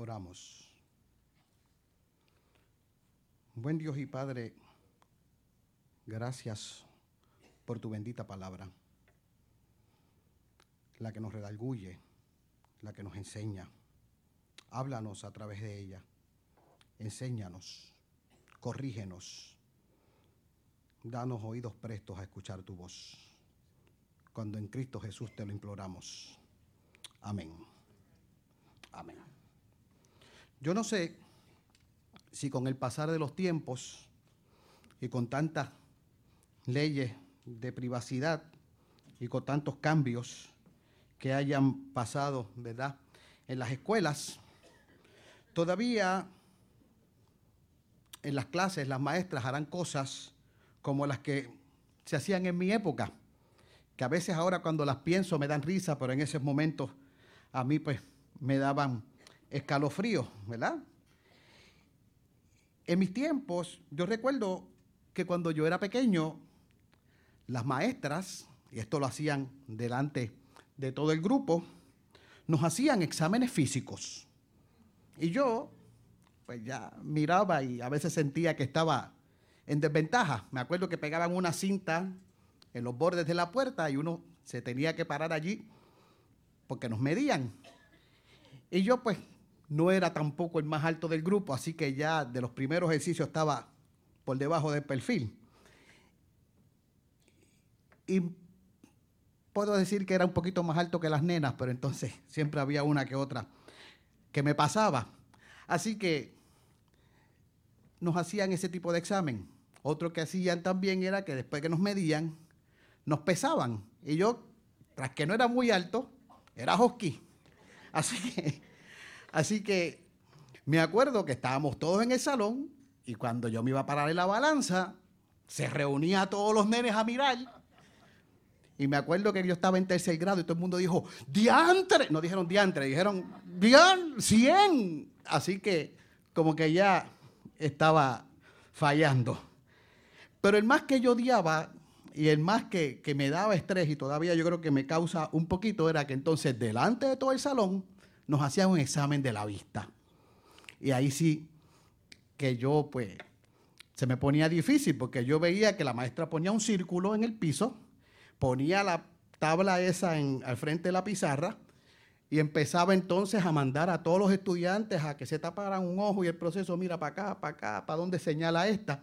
Oramos. Buen Dios y Padre, gracias por tu bendita palabra, la que nos redarguye, la que nos enseña. Háblanos a través de ella, enséñanos, corrígenos, danos oídos prestos a escuchar tu voz. Cuando en Cristo Jesús te lo imploramos. Amén. Amén. Yo no sé si con el pasar de los tiempos y con tantas leyes de privacidad y con tantos cambios que hayan pasado, ¿verdad? En las escuelas, todavía en las clases las maestras harán cosas como las que se hacían en mi época, que a veces ahora cuando las pienso me dan risa, pero en esos momentos a mí pues me daban escalofríos, ¿verdad? En mis tiempos, yo recuerdo que cuando yo era pequeño, las maestras, y esto lo hacían delante de todo el grupo, nos hacían exámenes físicos. Y yo, pues ya miraba y a veces sentía que estaba en desventaja. Me acuerdo que pegaban una cinta en los bordes de la puerta y uno se tenía que parar allí porque nos medían. Y yo pues no era tampoco el más alto del grupo, así que ya de los primeros ejercicios estaba por debajo del perfil. Y puedo decir que era un poquito más alto que las nenas, pero entonces siempre había una que otra que me pasaba. Así que nos hacían ese tipo de examen. Otro que hacían también era que después que nos medían, nos pesaban. Y yo, tras que no era muy alto, era husky. Así que Así que me acuerdo que estábamos todos en el salón y cuando yo me iba a parar en la balanza, se reunía a todos los nenes a mirar. Y me acuerdo que yo estaba en tercer grado y todo el mundo dijo, diantre. No dijeron diantre, dijeron, dian, 100. Así que como que ya estaba fallando. Pero el más que yo odiaba y el más que, que me daba estrés y todavía yo creo que me causa un poquito era que entonces delante de todo el salón nos hacían un examen de la vista. Y ahí sí que yo, pues, se me ponía difícil porque yo veía que la maestra ponía un círculo en el piso, ponía la tabla esa en, al frente de la pizarra y empezaba entonces a mandar a todos los estudiantes a que se taparan un ojo y el proceso mira para acá, para acá, para dónde señala esta.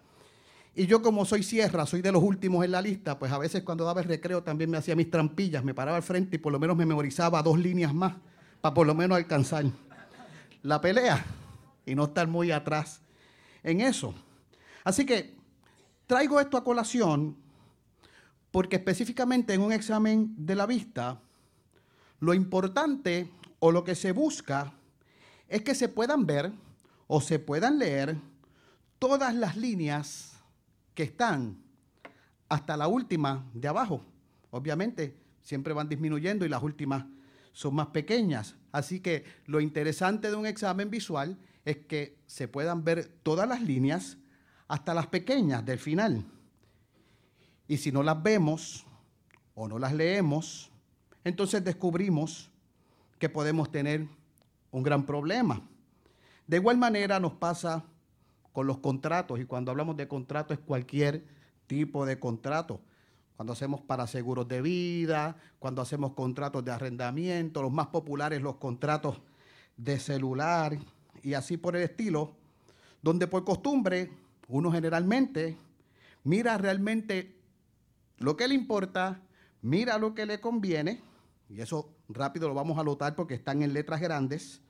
Y yo como soy sierra, soy de los últimos en la lista, pues a veces cuando daba el recreo también me hacía mis trampillas, me paraba al frente y por lo menos me memorizaba dos líneas más para por lo menos alcanzar la pelea y no estar muy atrás en eso. Así que traigo esto a colación porque específicamente en un examen de la vista, lo importante o lo que se busca es que se puedan ver o se puedan leer todas las líneas que están hasta la última de abajo. Obviamente siempre van disminuyendo y las últimas son más pequeñas. Así que lo interesante de un examen visual es que se puedan ver todas las líneas hasta las pequeñas del final. Y si no las vemos o no las leemos, entonces descubrimos que podemos tener un gran problema. De igual manera nos pasa con los contratos, y cuando hablamos de contrato es cualquier tipo de contrato cuando hacemos para seguros de vida, cuando hacemos contratos de arrendamiento, los más populares los contratos de celular y así por el estilo, donde por costumbre uno generalmente mira realmente lo que le importa, mira lo que le conviene, y eso rápido lo vamos a notar porque están en letras grandes,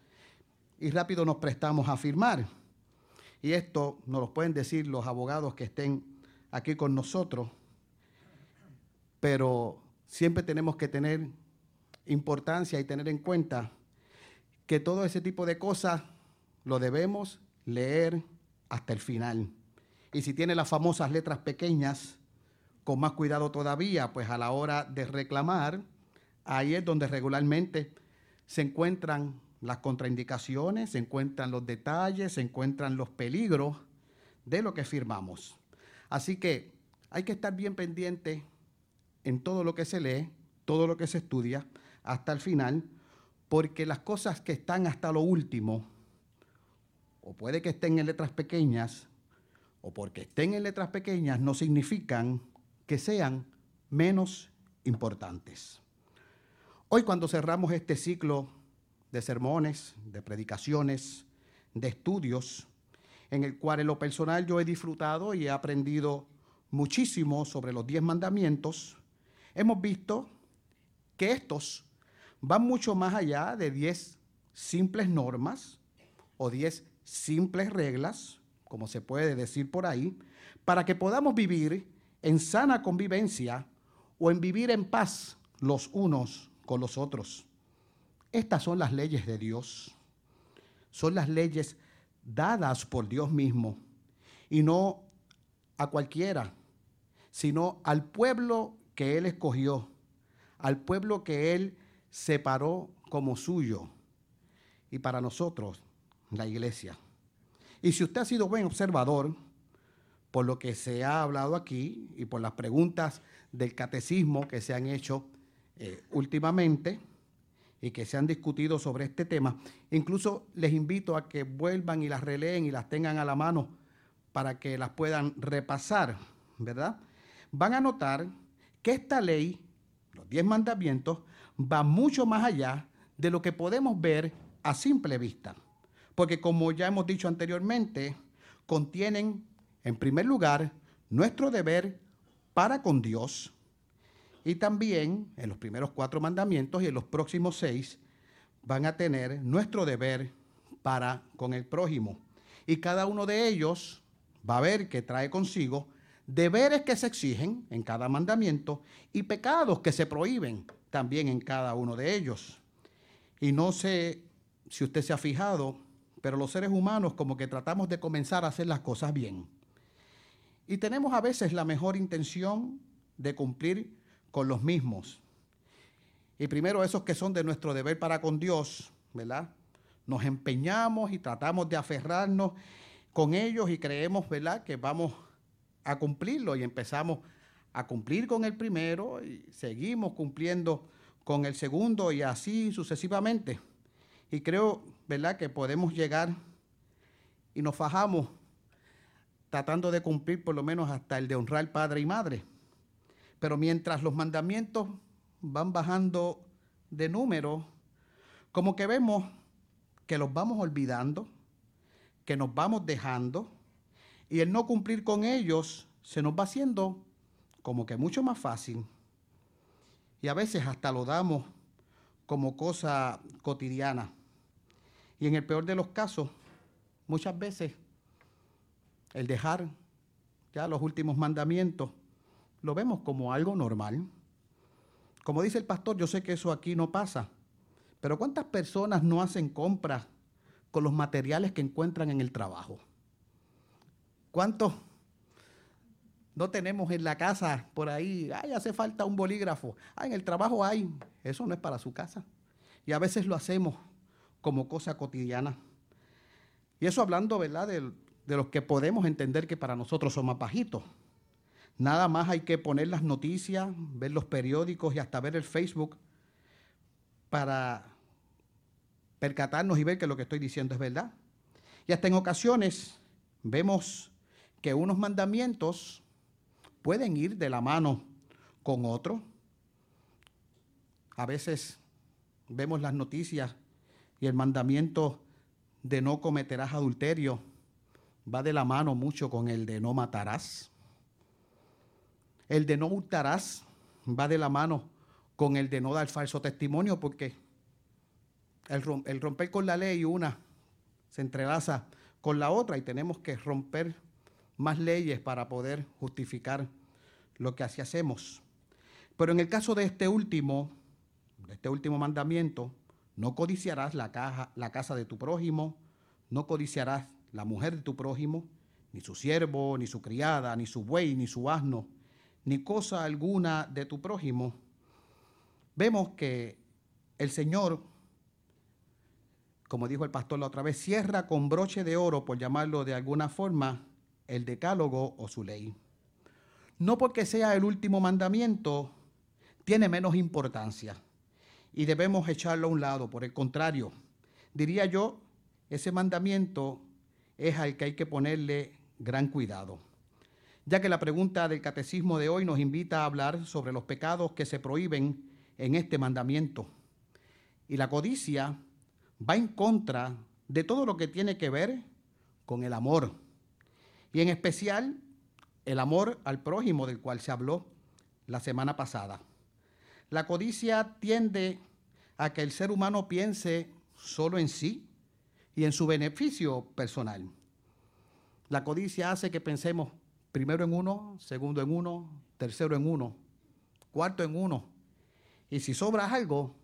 y rápido nos prestamos a firmar. Y esto nos lo pueden decir los abogados que estén aquí con nosotros pero siempre tenemos que tener importancia y tener en cuenta que todo ese tipo de cosas lo debemos leer hasta el final. Y si tiene las famosas letras pequeñas, con más cuidado todavía, pues a la hora de reclamar, ahí es donde regularmente se encuentran las contraindicaciones, se encuentran los detalles, se encuentran los peligros de lo que firmamos. Así que hay que estar bien pendiente en todo lo que se lee, todo lo que se estudia, hasta el final, porque las cosas que están hasta lo último o puede que estén en letras pequeñas, o porque estén en letras pequeñas, no significan que sean menos importantes. Hoy cuando cerramos este ciclo de sermones, de predicaciones, de estudios, en el cual en lo personal yo he disfrutado y he aprendido muchísimo sobre los diez mandamientos, hemos visto que estos van mucho más allá de diez simples normas o diez simples reglas, como se puede decir por ahí, para que podamos vivir en sana convivencia o en vivir en paz los unos con los otros. Estas son las leyes de Dios. Son las leyes dadas por Dios mismo y no a cualquiera, sino al pueblo que Él escogió, al pueblo que Él separó como suyo y para nosotros, la iglesia. Y si usted ha sido buen observador, por lo que se ha hablado aquí y por las preguntas del catecismo que se han hecho eh, últimamente y que se han discutido sobre este tema, incluso les invito a que vuelvan y las releen y las tengan a la mano para que las puedan repasar, ¿verdad? Van a notar que esta ley, los diez mandamientos, va mucho más allá de lo que podemos ver a simple vista. Porque como ya hemos dicho anteriormente, contienen, en primer lugar, nuestro deber para con Dios, y también en los primeros cuatro mandamientos y en los próximos seis van a tener nuestro deber para con el prójimo. Y cada uno de ellos va a ver que trae consigo deberes que se exigen en cada mandamiento y pecados que se prohíben también en cada uno de ellos. Y no sé si usted se ha fijado, pero los seres humanos como que tratamos de comenzar a hacer las cosas bien. Y tenemos a veces la mejor intención de cumplir con los mismos. Y primero esos que son de nuestro deber para con Dios, ¿verdad? Nos empeñamos y tratamos de aferrarnos con ellos y creemos, ¿verdad?, que vamos a cumplirlo y empezamos a cumplir con el primero y seguimos cumpliendo con el segundo y así sucesivamente. Y creo, ¿verdad?, que podemos llegar y nos fajamos tratando de cumplir por lo menos hasta el de honrar padre y madre. Pero mientras los mandamientos van bajando de número, como que vemos que los vamos olvidando, que nos vamos dejando, y el no cumplir con ellos se nos va haciendo como que mucho más fácil. Y a veces hasta lo damos como cosa cotidiana. Y en el peor de los casos, muchas veces el dejar ya los últimos mandamientos lo vemos como algo normal. Como dice el pastor, yo sé que eso aquí no pasa, pero ¿cuántas personas no hacen compras con los materiales que encuentran en el trabajo? ¿Cuántos no tenemos en la casa por ahí? Ay, hace falta un bolígrafo. Ay, en el trabajo hay. Eso no es para su casa. Y a veces lo hacemos como cosa cotidiana. Y eso hablando, ¿verdad?, de, de los que podemos entender que para nosotros son más. Nada más hay que poner las noticias, ver los periódicos y hasta ver el Facebook para percatarnos y ver que lo que estoy diciendo es verdad. Y hasta en ocasiones vemos que unos mandamientos pueden ir de la mano con otros. A veces vemos las noticias y el mandamiento de no cometerás adulterio va de la mano mucho con el de no matarás. El de no hurtarás va de la mano con el de no dar falso testimonio, porque el, romper con la ley una se entrelaza con la otra y tenemos que romper más leyes para poder justificar lo que así hacemos. Pero en el caso de este último, de este último mandamiento, no codiciarás la, la casa de tu prójimo, no codiciarás la mujer de tu prójimo, ni su siervo, ni su criada, ni su buey, ni su asno, ni cosa alguna de tu prójimo, vemos que el Señor, como dijo el pastor la otra vez, cierra con broche de oro, por llamarlo de alguna forma, el decálogo o su ley. No porque sea el último mandamiento, tiene menos importancia y debemos echarlo a un lado. Por el contrario, diría yo, ese mandamiento es al que hay que ponerle gran cuidado, ya que la pregunta del catecismo de hoy nos invita a hablar sobre los pecados que se prohíben en este mandamiento. Y la codicia va en contra de todo lo que tiene que ver con el amor, y en especial el amor al prójimo del cual se habló la semana pasada. La codicia tiende a que el ser humano piense solo en sí y en su beneficio personal. La codicia hace que pensemos primero en uno, segundo en uno, tercero en uno, cuarto en uno. Y si sobra algo,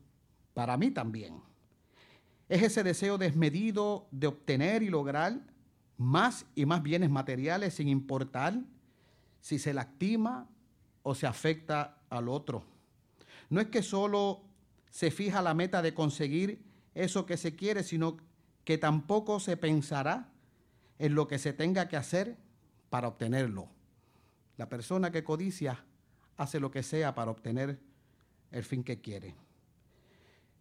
para mí también. Es ese deseo desmedido de obtener y lograr más y más bienes materiales sin importar si se lastima o se afecta al otro. No es que solo se fija la meta de conseguir eso que se quiere, sino que tampoco se pensará en lo que se tenga que hacer para obtenerlo. La persona que codicia hace lo que sea para obtener el fin que quiere.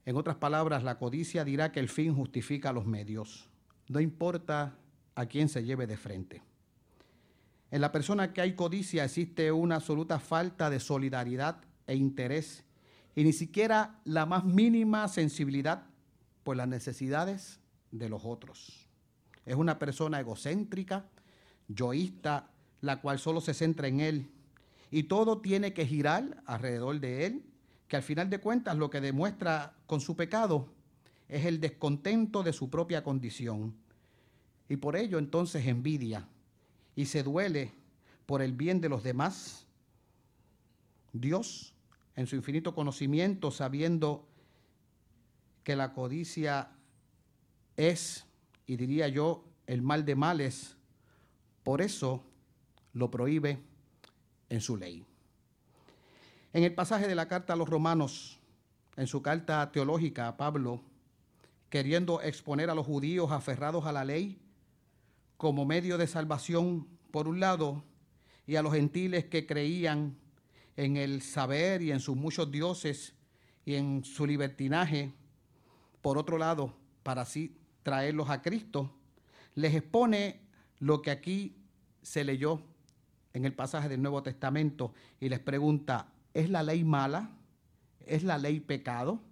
En otras palabras, la codicia dirá que el fin justifica los medios. No importa a quién se lleve de frente. En la persona que hay codicia existe una absoluta falta de solidaridad e interés y ni siquiera la más mínima sensibilidad por las necesidades de los otros. Es una persona egocéntrica, yoísta, la cual solo se centra en él y todo tiene que girar alrededor de él que al final de cuentas lo que demuestra con su pecado es el descontento de su propia condición. Y por ello entonces envidia y se duele por el bien de los demás. Dios, en su infinito conocimiento, sabiendo que la codicia es, y diría yo, el mal de males, por eso lo prohíbe en su ley. En el pasaje de la carta a los romanos, en su carta teológica, Pablo, queriendo exponer a los judíos aferrados a la ley como medio de salvación, por un lado, y a los gentiles que creían en el saber y en sus muchos dioses y en su libertinaje, por otro lado, para así traerlos a Cristo, les expone lo que aquí se leyó en el pasaje del Nuevo Testamento y les pregunta, ¿Es la ley mala? ¿Es la ley pecado?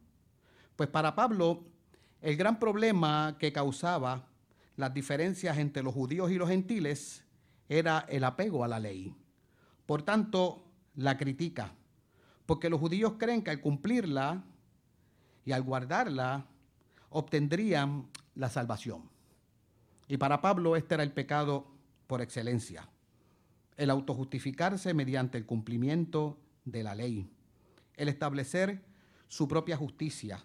Pues para Pablo, el gran problema que causaba las diferencias entre los judíos y los gentiles era el apego a la ley. Por tanto, la critica, porque los judíos creen que al cumplirla y al guardarla, obtendrían la salvación. Y para Pablo este era el pecado por excelencia, el autojustificarse mediante el cumplimiento de la ley, el establecer su propia justicia.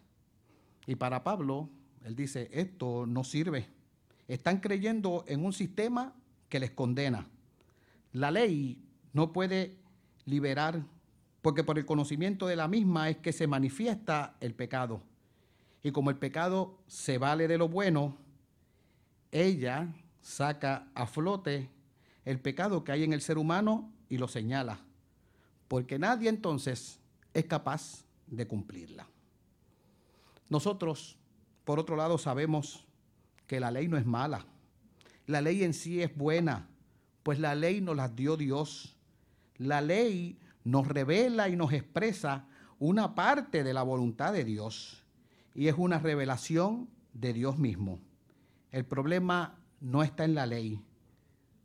Y para Pablo, él dice, esto no sirve. Están creyendo en un sistema que les condena. La ley no puede liberar, porque por el conocimiento de la misma es que se manifiesta el pecado. Y como el pecado se vale de lo bueno, ella saca a flote el pecado que hay en el ser humano y lo señala porque nadie entonces es capaz de cumplirla. Nosotros, por otro lado, sabemos que la ley no es mala. La ley en sí es buena, pues la ley nos la dio Dios. La ley nos revela y nos expresa una parte de la voluntad de Dios y es una revelación de Dios mismo. El problema no está en la ley,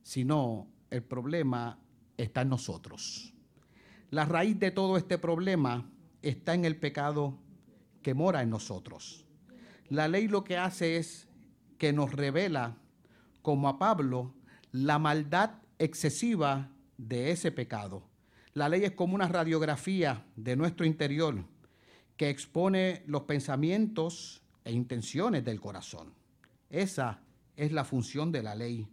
sino el problema está en nosotros. La raíz de todo este problema está en el pecado que mora en nosotros. La ley lo que hace es que nos revela, como a Pablo, la maldad excesiva de ese pecado. La ley es como una radiografía de nuestro interior que expone los pensamientos e intenciones del corazón. Esa es la función de la ley.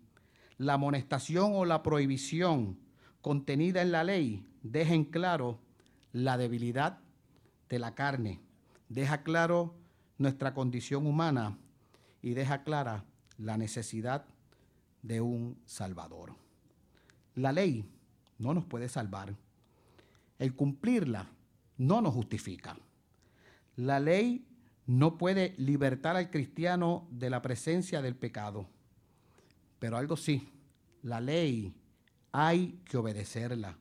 La amonestación o la prohibición contenida en la ley deja en claro la debilidad de la carne, deja claro nuestra condición humana y deja clara la necesidad de un Salvador. La ley no nos puede salvar. El cumplirla no nos justifica. La ley no puede libertar al cristiano de la presencia del pecado. Pero algo sí, la ley hay que obedecerla.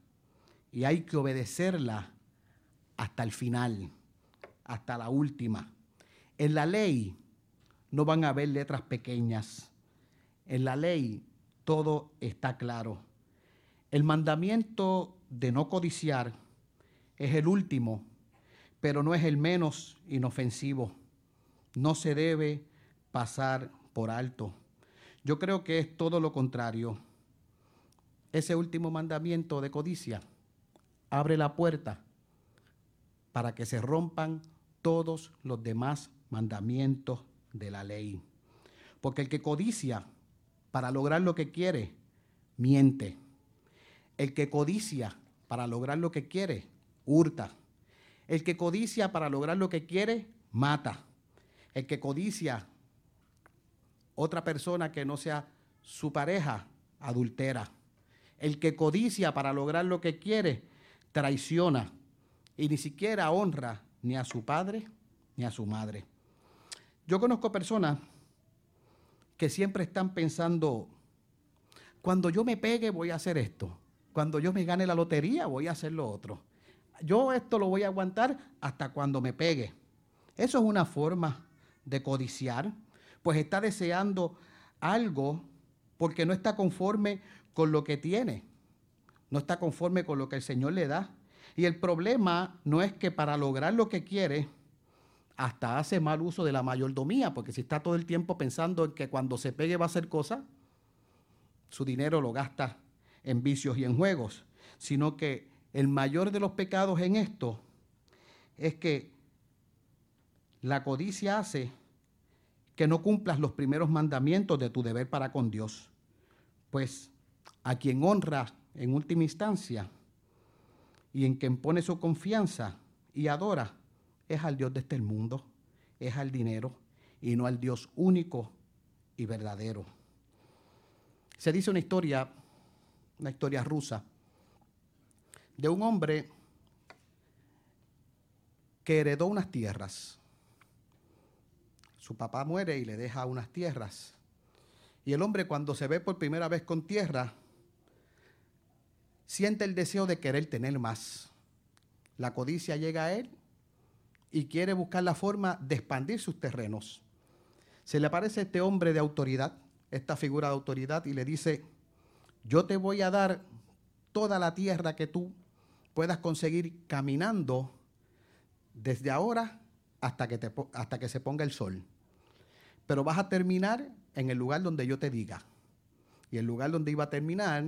Y hay que obedecerla hasta el final, hasta la última. En la ley no van a haber letras pequeñas. En la ley todo está claro. El mandamiento de no codiciar es el último, pero no es el menos inofensivo. No se debe pasar por alto. Yo creo que es todo lo contrario. Ese último mandamiento de codicia abre la puerta para que se rompan todos los demás mandamientos de la ley. Porque el que codicia para lograr lo que quiere, miente. El que codicia para lograr lo que quiere, hurta. El que codicia para lograr lo que quiere, mata. El que codicia otra persona que no sea su pareja, adultera. El que codicia para lograr lo que quiere, traiciona y ni siquiera honra ni a su padre ni a su madre. Yo conozco personas que siempre están pensando, cuando yo me pegue voy a hacer esto, cuando yo me gane la lotería voy a hacer lo otro. Yo esto lo voy a aguantar hasta cuando me pegue. Eso es una forma de codiciar, pues está deseando algo porque no está conforme con lo que tiene, no está conforme con lo que el Señor le da. Y el problema no es que para lograr lo que quiere, hasta hace mal uso de la mayordomía, porque si está todo el tiempo pensando en que cuando se pegue va a hacer cosas, su dinero lo gasta en vicios y en juegos, sino que el mayor de los pecados en esto es que la codicia hace que no cumplas los primeros mandamientos de tu deber para con Dios. Pues a quien honra en última instancia y en quien pone su confianza y adora, es al Dios de este mundo, es al dinero y no al Dios único y verdadero. Se dice una historia, una historia rusa, de un hombre que heredó unas tierras. Su papá muere y le deja unas tierras. Y el hombre cuando se ve por primera vez con tierra, siente el deseo de querer tener más. La codicia llega a él y quiere buscar la forma de expandir sus terrenos. Se le aparece este hombre de autoridad, esta figura de autoridad, y le dice, yo te voy a dar toda la tierra que tú puedas conseguir caminando desde ahora hasta que, hasta que se ponga el sol. Pero vas a terminar en el lugar donde yo te diga. Y el lugar donde iba a terminar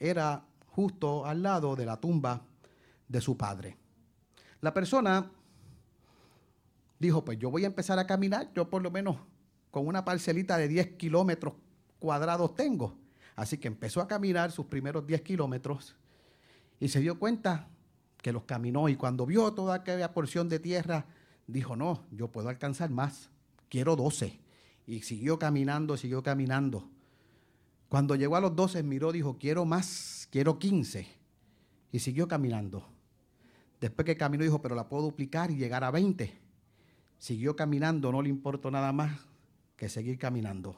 era justo al lado de la tumba de su padre. La persona dijo, pues yo voy a empezar a caminar, yo por lo menos con una parcelita de 10 kilómetros cuadrados tengo. Así que empezó a caminar sus primeros 10 kilómetros y se dio cuenta que los caminó y cuando vio toda aquella porción de tierra, dijo, no, yo puedo alcanzar más, quiero 12. Y siguió caminando, siguió caminando. Cuando llegó a los 12, miró, dijo, quiero más, quiero 15. Y siguió caminando. Después que caminó, dijo, pero la puedo duplicar y llegar a 20. Siguió caminando, no le importó nada más que seguir caminando.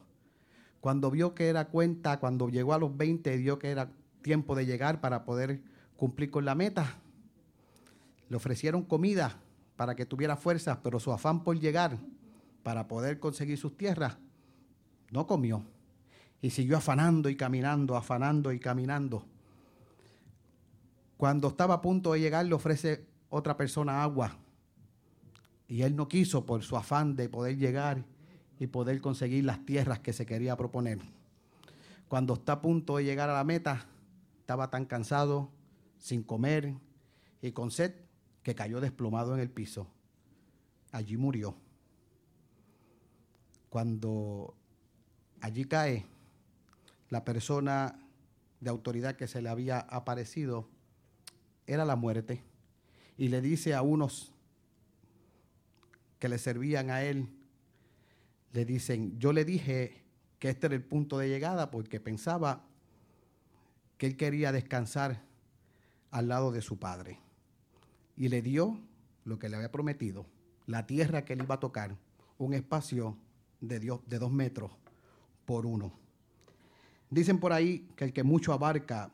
Cuando vio que era cuenta, cuando llegó a los 20, vio que era tiempo de llegar para poder cumplir con la meta. Le ofrecieron comida para que tuviera fuerzas, pero su afán por llegar para poder conseguir sus tierras, no comió. Y siguió afanando y caminando, afanando y caminando. Cuando estaba a punto de llegar, le ofrece otra persona agua y él no quiso por su afán de poder llegar y poder conseguir las tierras que se quería proponer. Cuando está a punto de llegar a la meta, estaba tan cansado, sin comer y con sed, que cayó desplomado en el piso. Allí murió. Cuando allí cae, la persona de autoridad que se le había aparecido era la muerte. Y le dice a unos que le servían a él, le dicen, yo le dije que este era el punto de llegada porque pensaba que él quería descansar al lado de su padre. Y le dio lo que le había prometido, la tierra que él iba a tocar, un espacio de, Dios, de dos metros por uno. Dicen por ahí que el que mucho abarca,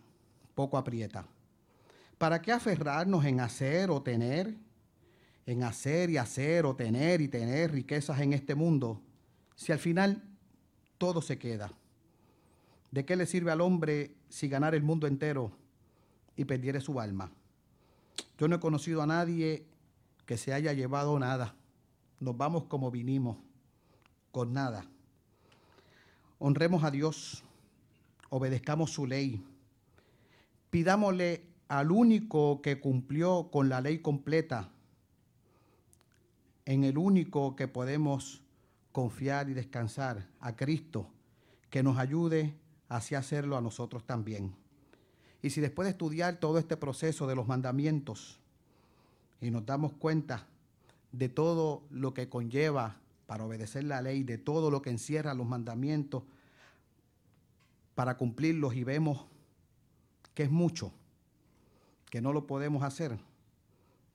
poco aprieta. ¿Para qué aferrarnos en hacer o tener? En hacer y hacer o tener y tener riquezas en este mundo, si al final todo se queda. ¿De qué le sirve al hombre si ganar el mundo entero y perdiere su alma? Yo no he conocido a nadie que se haya llevado nada. Nos vamos como vinimos, con nada. Honremos a Dios, obedezcamos su ley, pidámosle al único que cumplió con la ley completa, en el único que podemos confiar y descansar, a Cristo, que nos ayude así hacerlo a nosotros también. Y si después de estudiar todo este proceso de los mandamientos y nos damos cuenta de todo lo que conlleva para obedecer la ley, de todo lo que encierra los mandamientos, para cumplirlos y vemos que es mucho, que no lo podemos hacer,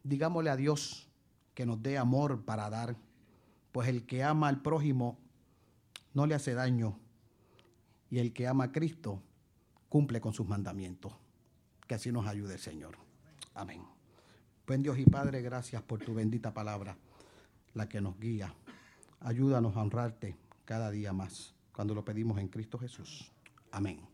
digámosle a Dios que nos dé amor para dar, pues el que ama al prójimo no le hace daño y el que ama a Cristo cumple con sus mandamientos. Que así nos ayude el Señor. Amén. Buen Dios y Padre, gracias por tu bendita palabra, la que nos guía. Ayúdanos a honrarte cada día más cuando lo pedimos en Cristo Jesús. Amén.